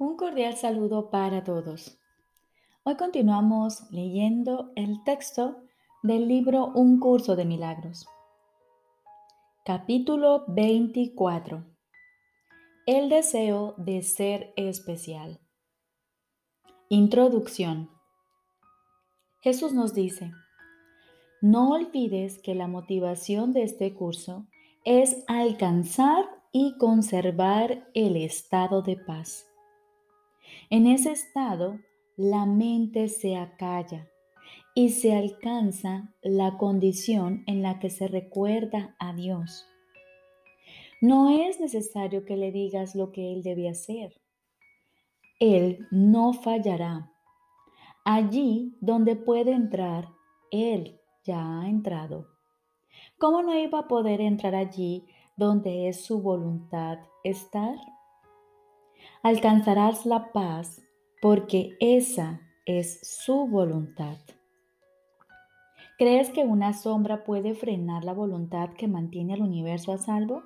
Un cordial saludo para todos. Hoy continuamos leyendo el texto del libro Un curso de milagros. Capítulo 24. El deseo de ser especial. Introducción. Jesús nos dice, no olvides que la motivación de este curso es alcanzar y conservar el estado de paz en ese estado, la mente se acalla y se alcanza la condición en la que se recuerda a Dios. No es necesario que le digas lo que Él debe hacer. Él no fallará. Allí donde puede entrar, Él ya ha entrado. ¿Cómo no iba a poder entrar allí donde es su voluntad estar? Alcanzarás la paz porque esa es su voluntad. ¿Crees que una sombra puede frenar la voluntad que mantiene al universo a salvo?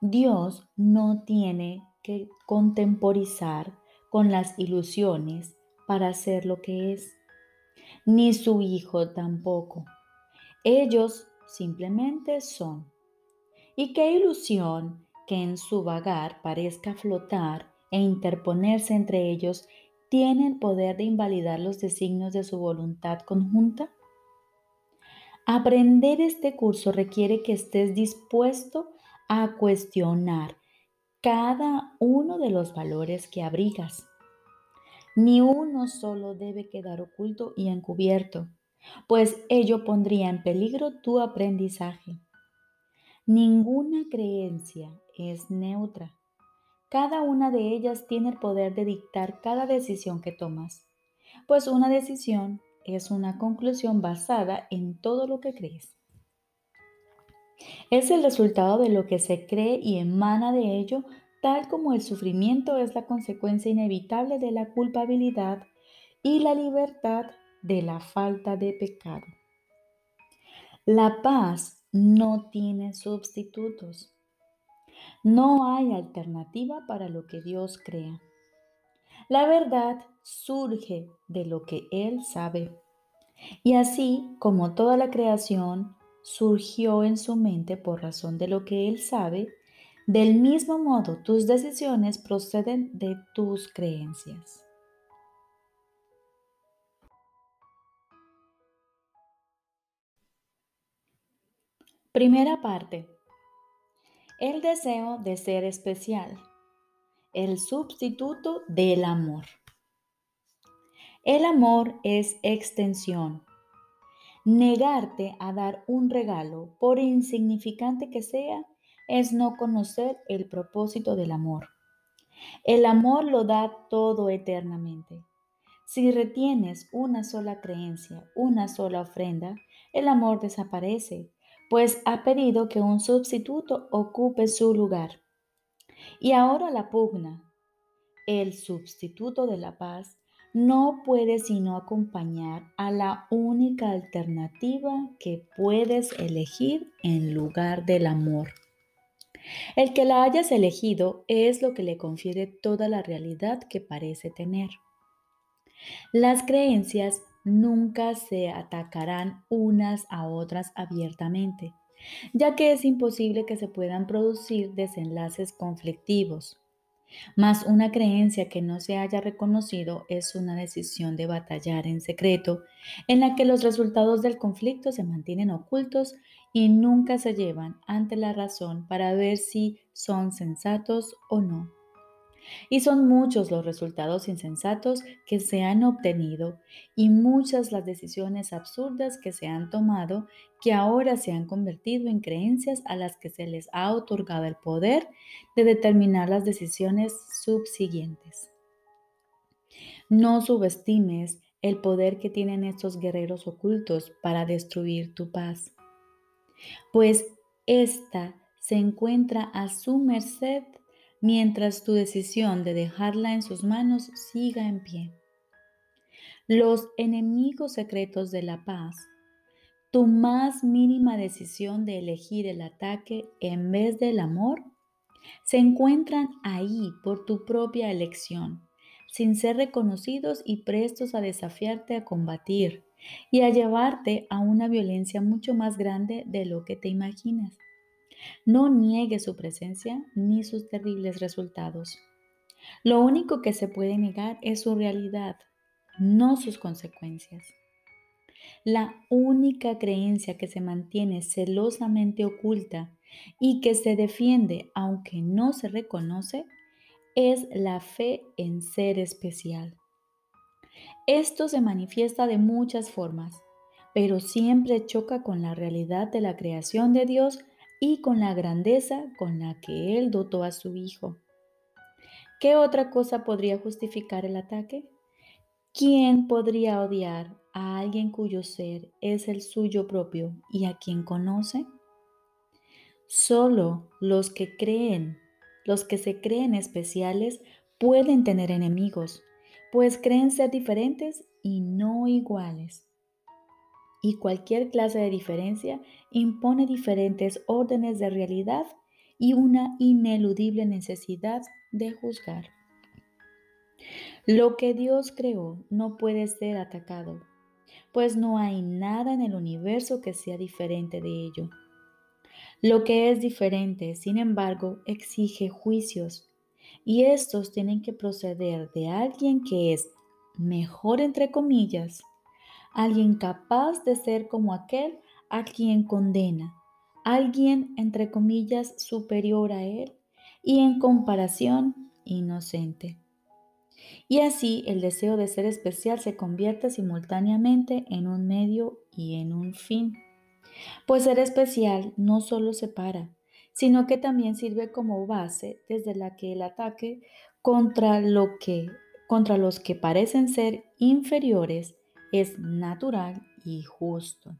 Dios no tiene que contemporizar con las ilusiones para ser lo que es, ni su Hijo tampoco. Ellos simplemente son. ¿Y qué ilusión que en su vagar parezca flotar e interponerse entre ellos, tiene el poder de invalidar los designios de su voluntad conjunta? Aprender este curso requiere que estés dispuesto a cuestionar cada uno de los valores que abrigas. Ni uno solo debe quedar oculto y encubierto, pues ello pondría en peligro tu aprendizaje. Ninguna creencia es neutra. Cada una de ellas tiene el poder de dictar cada decisión que tomas, pues una decisión es una conclusión basada en todo lo que crees. Es el resultado de lo que se cree y emana de ello, tal como el sufrimiento es la consecuencia inevitable de la culpabilidad y la libertad de la falta de pecado. La paz no tiene sustitutos. No hay alternativa para lo que Dios crea. La verdad surge de lo que Él sabe. Y así como toda la creación surgió en su mente por razón de lo que Él sabe, del mismo modo tus decisiones proceden de tus creencias. Primera parte. El deseo de ser especial. El sustituto del amor. El amor es extensión. Negarte a dar un regalo, por insignificante que sea, es no conocer el propósito del amor. El amor lo da todo eternamente. Si retienes una sola creencia, una sola ofrenda, el amor desaparece pues ha pedido que un sustituto ocupe su lugar. Y ahora la pugna. El sustituto de la paz no puede sino acompañar a la única alternativa que puedes elegir en lugar del amor. El que la hayas elegido es lo que le confiere toda la realidad que parece tener. Las creencias nunca se atacarán unas a otras abiertamente, ya que es imposible que se puedan producir desenlaces conflictivos. Mas una creencia que no se haya reconocido es una decisión de batallar en secreto, en la que los resultados del conflicto se mantienen ocultos y nunca se llevan ante la razón para ver si son sensatos o no. Y son muchos los resultados insensatos que se han obtenido y muchas las decisiones absurdas que se han tomado que ahora se han convertido en creencias a las que se les ha otorgado el poder de determinar las decisiones subsiguientes. No subestimes el poder que tienen estos guerreros ocultos para destruir tu paz, pues ésta se encuentra a su merced mientras tu decisión de dejarla en sus manos siga en pie. Los enemigos secretos de la paz, tu más mínima decisión de elegir el ataque en vez del amor, Se encuentran ahí por tu propia elección, sin ser reconocidos y prestos a desafiarte a combatir y a llevarte a una violencia mucho más grande de lo que te imaginas. No niegues su presencia ni sus terribles resultados. Lo único que se puede negar es su realidad, no sus consecuencias. La única creencia que se mantiene celosamente oculta y que se defiende aunque no se reconoce es la fe en ser especial. Esto se manifiesta de muchas formas, pero siempre choca con la realidad de la creación de Dios y con la grandeza con la que Él dotó a su Hijo. ¿Qué otra cosa podría justificar el ataque? ¿Quién podría odiar a alguien cuyo ser es el suyo propio y a quien conoce? Solo los que creen, los que se creen especiales, pueden tener enemigos, pues creen ser diferentes y no iguales. Y cualquier clase de diferencia impone diferentes órdenes de realidad y una ineludible necesidad de juzgar. Lo que Dios creó no puede ser atacado, pues no hay nada en el universo que sea diferente de ello. Lo que es diferente, sin embargo, exige juicios, y estos tienen que proceder de alguien que es mejor entre comillas, alguien capaz de ser como aquel a quien condena, alguien entre comillas superior a él y en comparación inocente. Y así el deseo de ser especial se convierte simultáneamente en un medio y en un fin. Pues ser especial no solo separa, sino que también sirve como base desde la que el ataque contra lo que contra los que parecen ser inferiores es natural y justo.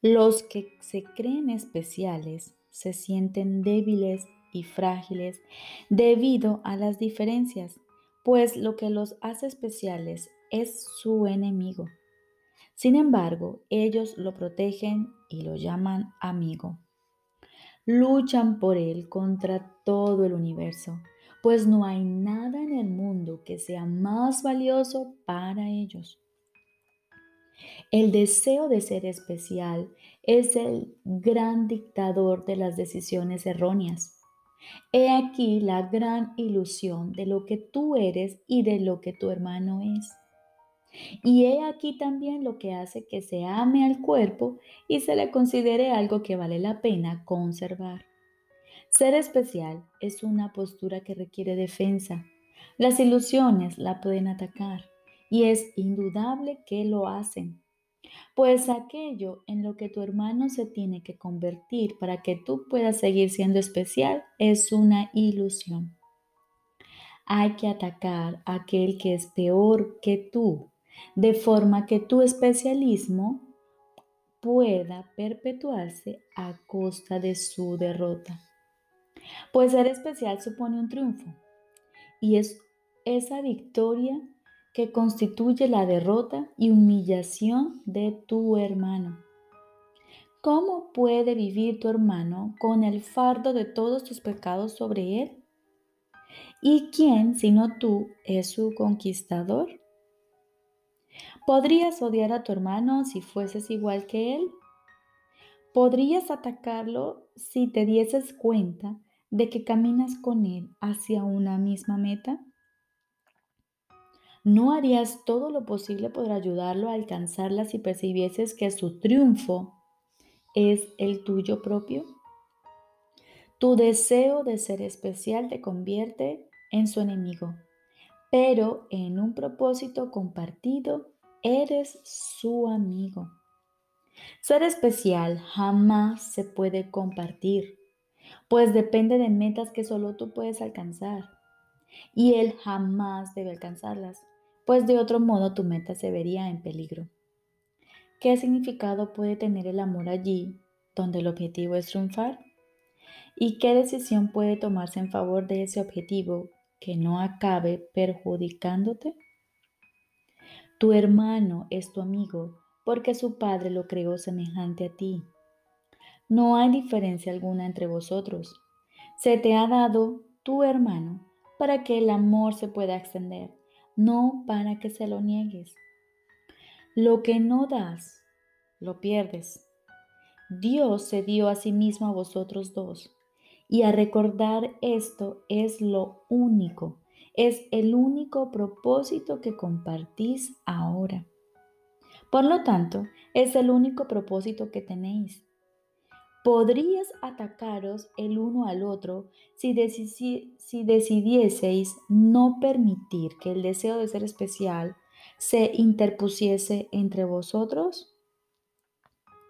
Los que se creen especiales se sienten débiles y frágiles debido a las diferencias, pues lo que los hace especiales es su enemigo. Sin embargo, ellos lo protegen y lo llaman amigo. Luchan por él contra todo el universo, pues no hay nada en el mundo que sea más valioso para ellos. El deseo de ser especial es el gran dictador de las decisiones erróneas. He aquí la gran ilusión de lo que tú eres y de lo que tu hermano es. Y he aquí también lo que hace que se ame al cuerpo y se le considere algo que vale la pena conservar. Ser especial es una postura que requiere defensa. Las ilusiones la pueden atacar y es indudable que lo hacen. Pues aquello en lo que tu hermano se tiene que convertir para que tú puedas seguir siendo especial es una ilusión. Hay que atacar a aquel que es peor que tú, de forma que tu especialismo pueda perpetuarse a costa de su derrota. Pues ser especial supone un triunfo y es esa victoria que constituye la derrota y humillación de tu hermano. ¿Cómo puede vivir tu hermano con el fardo de todos tus pecados sobre él? ¿Y quién, sino tú, es su conquistador? ¿Podrías odiar a tu hermano si fueses igual que él? ¿Podrías atacarlo si te dieses cuenta de que caminas con él hacia una misma meta? ¿No harías todo lo posible por ayudarlo a alcanzarla si percibieses que su triunfo es el tuyo propio? Tu deseo de ser especial te convierte en su enemigo, pero en un propósito compartido eres su amigo. Ser especial jamás se puede compartir, pues depende de metas que solo tú puedes alcanzar, y él jamás debe alcanzarlas pues de otro modo tu meta se vería en peligro. ¿Qué significado puede tener el amor allí donde el objetivo es triunfar? ¿Y qué decisión puede tomarse en favor de ese objetivo que no acabe perjudicándote? Tu hermano es tu amigo porque su padre lo creó semejante a ti. No hay diferencia alguna entre vosotros. Se te ha dado tu hermano para que el amor se pueda extender, no para que se lo niegues. Lo que no das, lo pierdes. Dios se dio a sí mismo a vosotros dos. Y a recordar esto es lo único, es el único propósito que compartís ahora. Por lo tanto, es el único propósito que tenéis. Podrías atacaros el uno al otro si, si, decidieseis no permitir que el deseo de ser especial se interpusiese entre vosotros.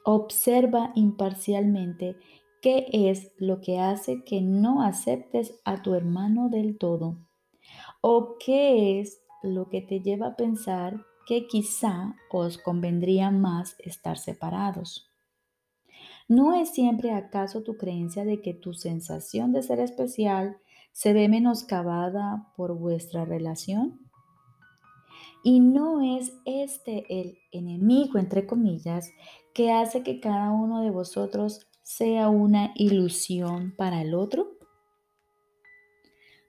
Observa imparcialmente qué es lo que hace que no aceptes a tu hermano del todo o qué es lo que te lleva a pensar que quizá os convendría más estar separados. ¿No es siempre acaso tu creencia de que tu sensación de ser especial se ve menoscabada por vuestra relación? Y no es este el enemigo, entre comillas, que hace que cada uno de vosotros sea una ilusión para el otro?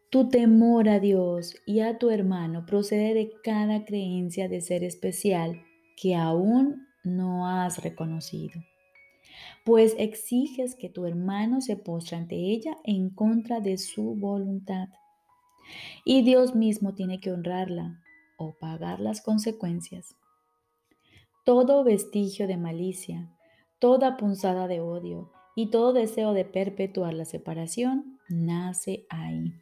Tu temor a Dios y a tu hermano procede de cada creencia de ser especial que aún no has reconocido pues exiges que tu hermano se postre ante ella en contra de su voluntad. Y Dios mismo tiene que honrarla o pagar las consecuencias. Todo vestigio de malicia, toda punzada de odio y todo deseo de perpetuar la separación nace ahí.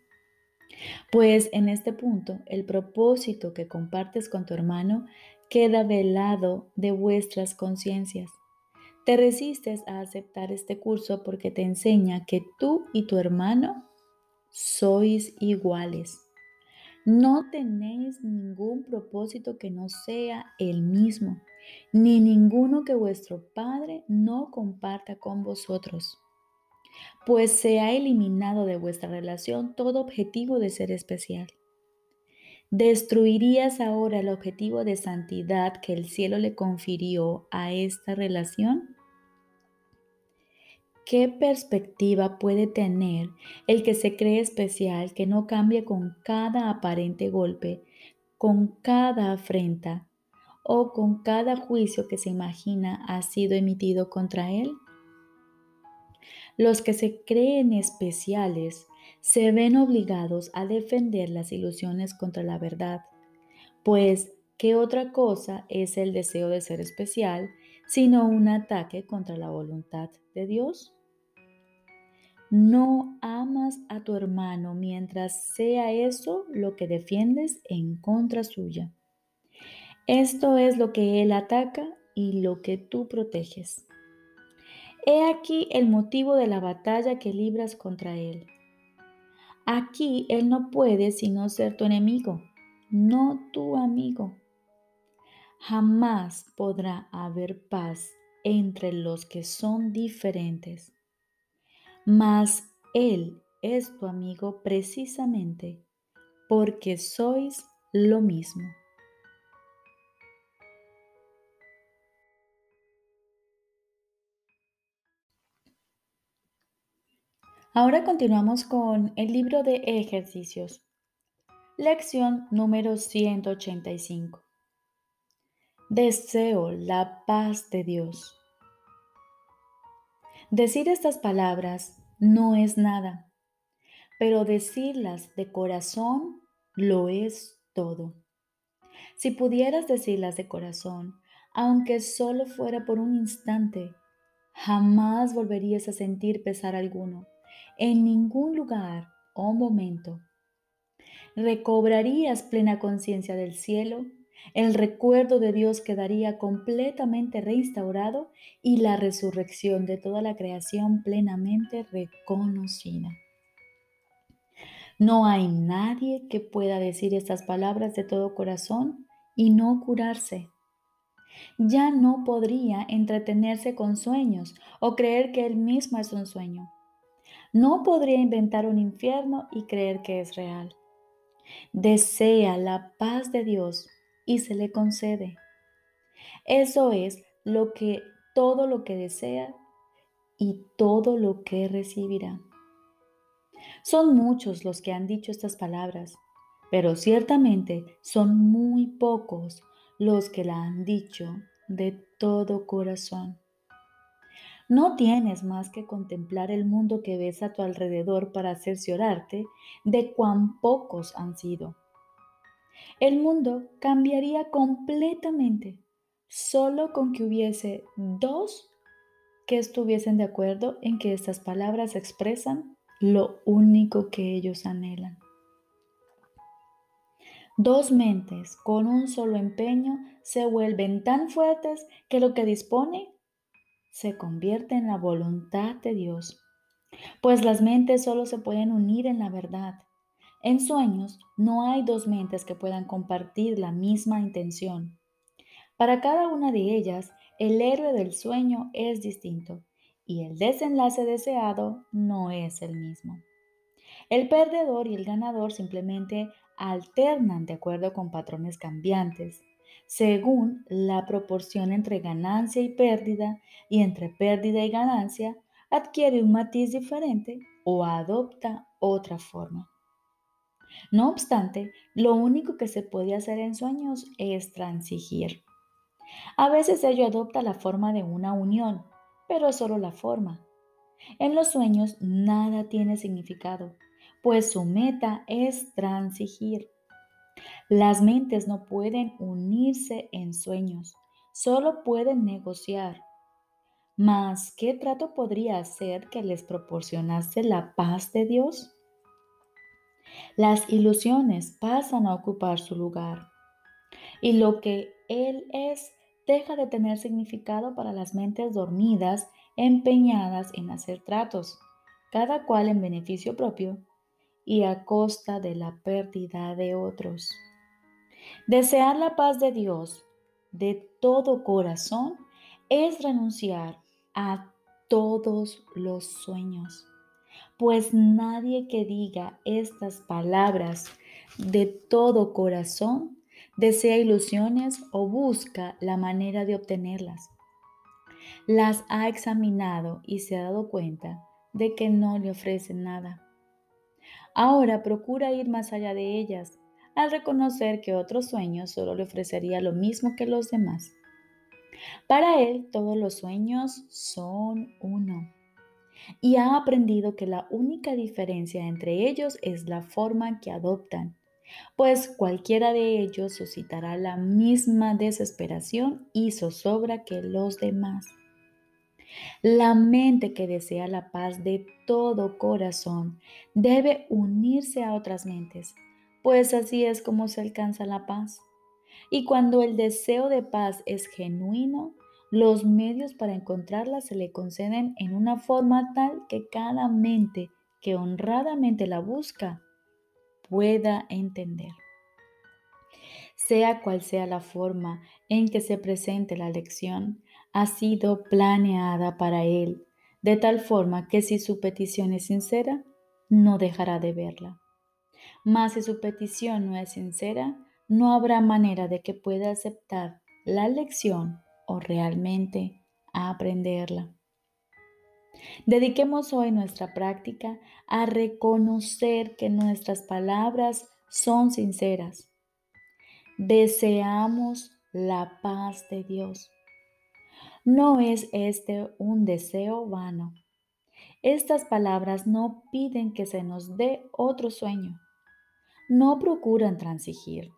Pues en este punto el propósito que compartes con tu hermano queda velado de vuestras conciencias te resistes a aceptar este curso porque te enseña que tú y tu hermano sois iguales. No tenéis ningún propósito que no sea el mismo, ni ninguno que vuestro Padre no comparta con vosotros. Pues se ha eliminado de vuestra relación todo objetivo de ser especial. ¿Destruirías ahora el objetivo de santidad que el cielo le confirió a esta relación? ¿Qué perspectiva puede tener el que se cree especial que no cambia con cada aparente golpe, con cada afrenta o con cada juicio que se imagina ha sido emitido contra él? Los que se creen especiales se ven obligados a defender las ilusiones contra la verdad, pues ¿qué otra cosa es el deseo de ser especial sino un ataque contra la voluntad de Dios? No amas a tu hermano mientras sea eso lo que defiendes en contra suya. Esto es lo que él ataca y lo que tú proteges. He aquí el motivo de la batalla que libras contra él. Aquí él no puede sino ser tu enemigo, no tu amigo. Jamás podrá haber paz entre los que son diferentes. Mas Él es tu amigo precisamente porque sois lo mismo. Ahora continuamos con el libro de ejercicios. Lección número 185. Deseo la paz de Dios. Decir estas palabras no es nada, pero decirlas de corazón lo es todo. Si pudieras decirlas de corazón, aunque solo fuera por un instante, jamás volverías a sentir pesar alguno, en ningún lugar o momento. Recobrarías plena conciencia del cielo el recuerdo de Dios quedaría completamente reinstaurado y la resurrección de toda la creación plenamente reconocida. No hay nadie que pueda decir estas palabras de todo corazón y no curarse. Ya no podría entretenerse con sueños o creer que él mismo es un sueño. No podría inventar un infierno y creer que es real. Desea la paz de Dios y se le concede. Eso es lo que todo lo que desea y todo lo que recibirá. Son muchos los que han dicho estas palabras, pero ciertamente son muy pocos los que la han dicho de todo corazón. No tienes más que contemplar el mundo que ves a tu alrededor para cerciorarte de cuán pocos han sido. El mundo cambiaría completamente solo con que hubiese dos que estuviesen de acuerdo en que estas palabras expresan lo único que ellos anhelan. Dos mentes con un solo empeño se vuelven tan fuertes que lo que dispone se convierte en la voluntad de Dios. Pues las mentes solo se pueden unir en la verdad. En sueños no hay dos mentes que puedan compartir la misma intención. Para cada una de ellas, el héroe del sueño es distinto y el desenlace deseado no es el mismo. El perdedor y el ganador simplemente alternan de acuerdo con patrones cambiantes según la proporción entre ganancia y pérdida y entre pérdida y ganancia, adquiere un matiz diferente o adopta otra forma. No obstante, lo único que se puede hacer en sueños es transigir. A veces ello adopta la forma de una unión, pero es solo la forma. En los sueños nada tiene significado, pues su meta es transigir. Las mentes no pueden unirse en sueños, solo pueden negociar. Mas, ¿qué trato podría hacer que les proporcionase la paz de Dios? Las ilusiones pasan a ocupar su lugar y lo que Él es deja de tener significado para las mentes dormidas empeñadas en hacer tratos, cada cual en beneficio propio y a costa de la pérdida de otros. Desear la paz de Dios de todo corazón es renunciar a todos los sueños, pues nadie que diga estas palabras de todo corazón desea ilusiones o busca la manera de obtenerlas. Las ha examinado y se ha dado cuenta de que no le ofrecen nada. Ahora procura ir más allá de ellas al reconocer que otro sueño solo le ofrecería lo mismo que los demás. Para él todos los sueños son uno y ha aprendido que la única diferencia entre ellos es la forma que adoptan, pues cualquiera de ellos suscitará la misma desesperación y zozobra que los demás. La mente que desea la paz de todo corazón debe unirse a otras mentes, pues así es como se alcanza la paz. Y cuando el deseo de paz es genuino, los medios para encontrarla se le conceden en una forma tal que cada mente que honradamente la busca pueda entender. Sea cual sea la forma en que se presente la lección, ha sido planeada para él, de tal forma que si su petición es sincera, no dejará de verla. Mas si su petición no es sincera, no habrá manera de que pueda aceptar la lección realmente aprenderla. Dediquemos hoy nuestra práctica a reconocer que nuestras palabras son sinceras. Deseamos la paz de Dios no es este un deseo vano. Estas palabras no piden que se nos dé otro sueño. No procuran transigir,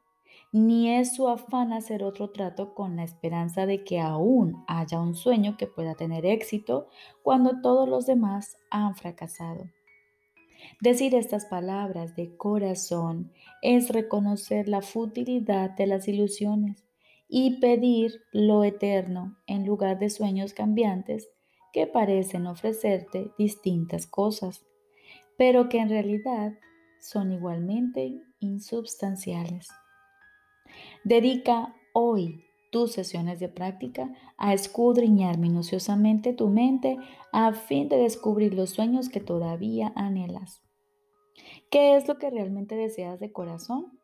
ni es su afán hacer otro trato con la esperanza de que aún haya un sueño que pueda tener éxito cuando todos los demás han fracasado. Decir estas palabras de corazón es reconocer la futilidad de las ilusiones y pedir lo eterno en lugar de sueños cambiantes que parecen ofrecerte distintas cosas, pero que en realidad son igualmente insubstanciales. Dedica hoy tus sesiones de práctica a escudriñar minuciosamente tu mente a fin de descubrir los sueños que todavía anhelas. ¿Qué es lo que realmente deseas de corazón?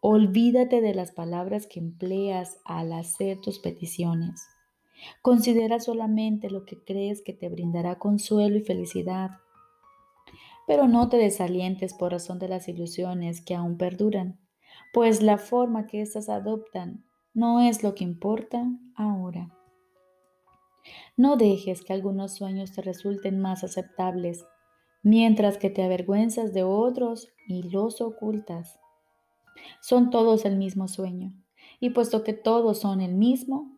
Olvídate de las palabras que empleas al hacer tus peticiones. Considera solamente lo que crees que te brindará consuelo y felicidad. Pero no te desalientes por razón de las ilusiones que aún perduran, pues la forma que éstas adoptan no es lo que importa ahora. No dejes que algunos sueños te resulten más aceptables, mientras que te avergüenzas de otros y los ocultas. Son todos el mismo sueño, y puesto que todos son el mismo,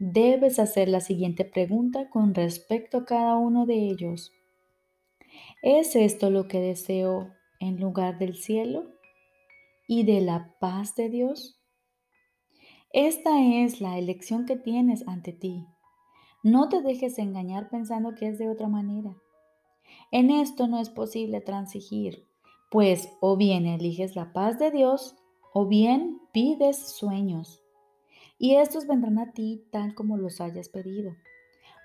debes hacer la siguiente pregunta con respecto a cada uno de ellos. ¿Es esto lo que deseo en lugar del cielo y de la paz de Dios? Esta es la elección que tienes ante ti. No te dejes engañar pensando que es de otra manera. En esto no es posible transigir, pues o bien eliges la paz de Dios o bien pides sueños. Y estos vendrán a ti tal como los hayas pedido.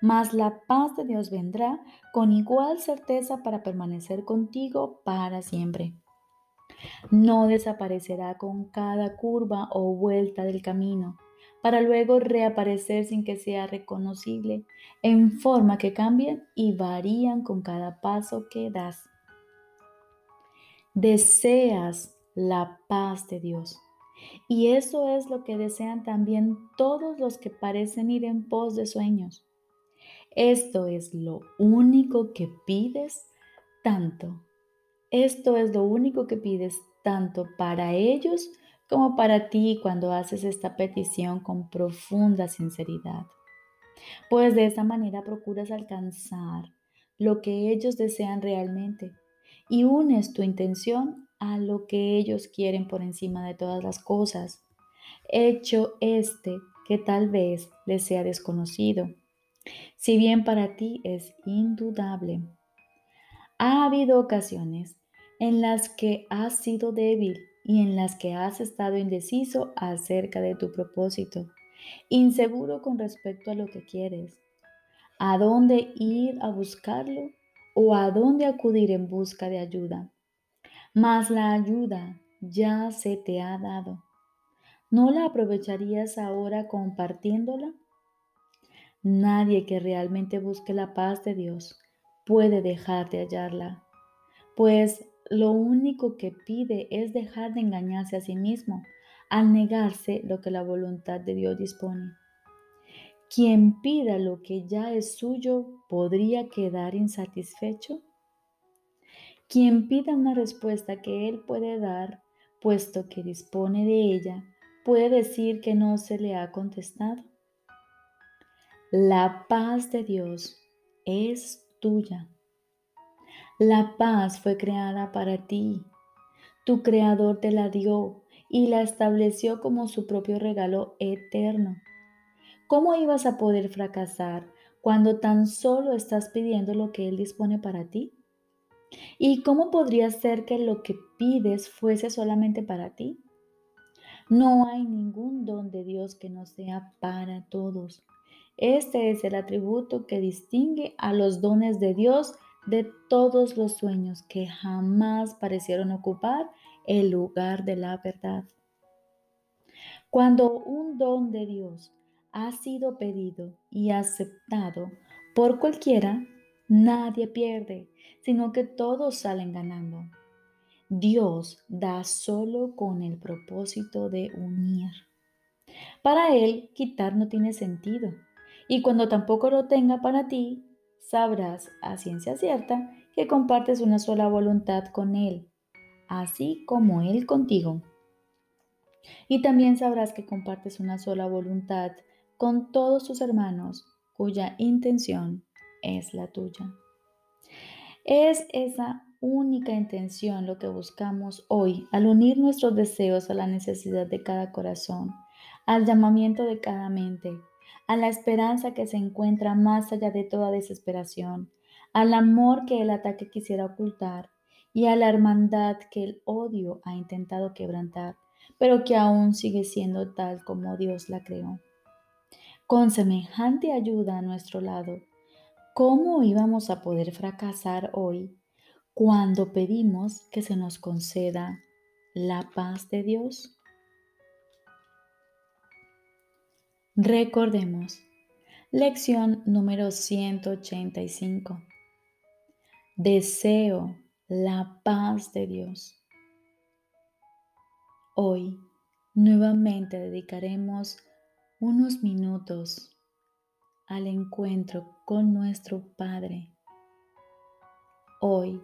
Mas la paz de Dios vendrá con igual certeza para permanecer contigo para siempre. No desaparecerá con cada curva o vuelta del camino para luego reaparecer sin que sea reconocible, en forma que cambian y varían con cada paso que das. Deseas la paz de Dios. Y eso es lo que desean también todos los que parecen ir en pos de sueños. Esto es lo único que pides tanto. Esto es lo único que pides tanto para ellos como para ti cuando haces esta petición con profunda sinceridad. Pues de esta manera procuras alcanzar lo que ellos desean realmente y unes tu intención a lo que ellos quieren por encima de todas las cosas, hecho este que tal vez les sea desconocido, si bien para ti es indudable. Ha habido ocasiones en las que has sido débil y en las que has estado indeciso acerca de tu propósito, inseguro con respecto a lo que quieres, a dónde ir a buscarlo o a dónde acudir en busca de ayuda. Mas la ayuda ya se te ha dado. ¿No la aprovecharías ahora compartiéndola? Nadie que realmente busque la paz de Dios puede dejar de hallarla, pues lo único que pide es dejar de engañarse a sí mismo al negarse lo que la voluntad de Dios dispone. Quien pida lo que ya es suyo podría quedar insatisfecho. Quien pida una respuesta que Él puede dar, puesto que dispone de ella, puede decir que no se le ha contestado. La paz de Dios es tuya. La paz fue creada para ti. Tu creador te la dio y la estableció como su propio regalo eterno. ¿Cómo ibas a poder fracasar cuando tan solo estás pidiendo lo que Él dispone para ti? ¿Y cómo podría ser que lo que pides fuese solamente para ti? No hay ningún don de Dios que no sea para todos. Este es el atributo que distingue a los dones de Dios de todos los sueños que jamás parecieron ocupar el lugar de la verdad. Cuando un don de Dios ha sido pedido y aceptado por cualquiera, nadie pierde, sino que todos salen ganando. Dios da solo con el propósito de unir. Para Él, quitar no tiene sentido. Y cuando tampoco lo tenga para ti, sabrás a ciencia cierta que compartes una sola voluntad con Él, así como Él contigo. Y también sabrás que compartes una sola voluntad con todos tus hermanos cuya intención es la tuya. Es esa única intención lo que buscamos hoy al unir nuestros deseos a la necesidad de cada corazón, al llamamiento de cada mente a la esperanza que se encuentra más allá de toda desesperación, al amor que el ataque quisiera ocultar y a la hermandad que el odio ha intentado quebrantar, pero que aún sigue siendo tal como Dios la creó. Con semejante ayuda a nuestro lado, ¿cómo íbamos a poder fracasar hoy cuando pedimos que se nos conceda la paz de Dios? Recordemos, lección número 185. Deseo la paz de Dios. Hoy nuevamente dedicaremos unos minutos al encuentro con nuestro Padre. Hoy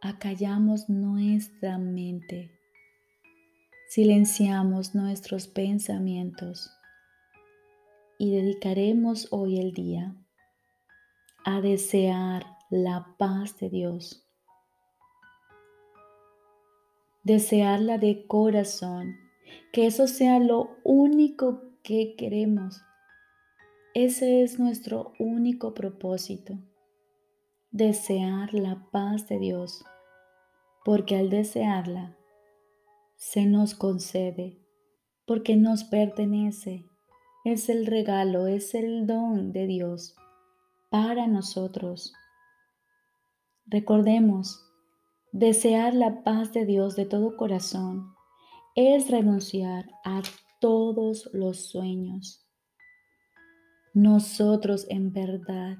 acallamos nuestra mente, silenciamos nuestros pensamientos y dedicaremos hoy el día a desear la paz de Dios. Desearla de corazón, que eso sea lo único que queremos. Ese es nuestro único propósito, desear la paz de Dios, porque al desearla se nos concede, porque nos pertenece es el regalo, es el don de Dios para nosotros. Recordemos, desear la paz de Dios de todo corazón es renunciar a todos los sueños. Nosotros en verdad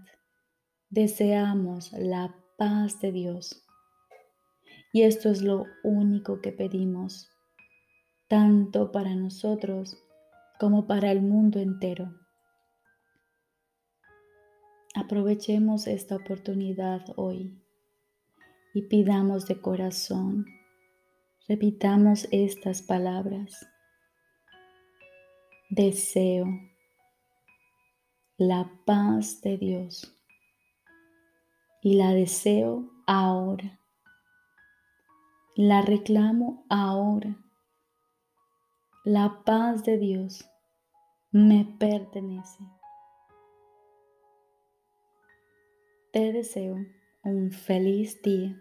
deseamos la paz de Dios. Y esto es lo único que pedimos, tanto para nosotros como para el mundo entero. Aprovechemos esta oportunidad hoy y pidamos de corazón, repitamos estas palabras. Deseo la paz de Dios y la deseo ahora. La reclamo ahora la paz de Dios me pertenece. Te deseo un feliz día.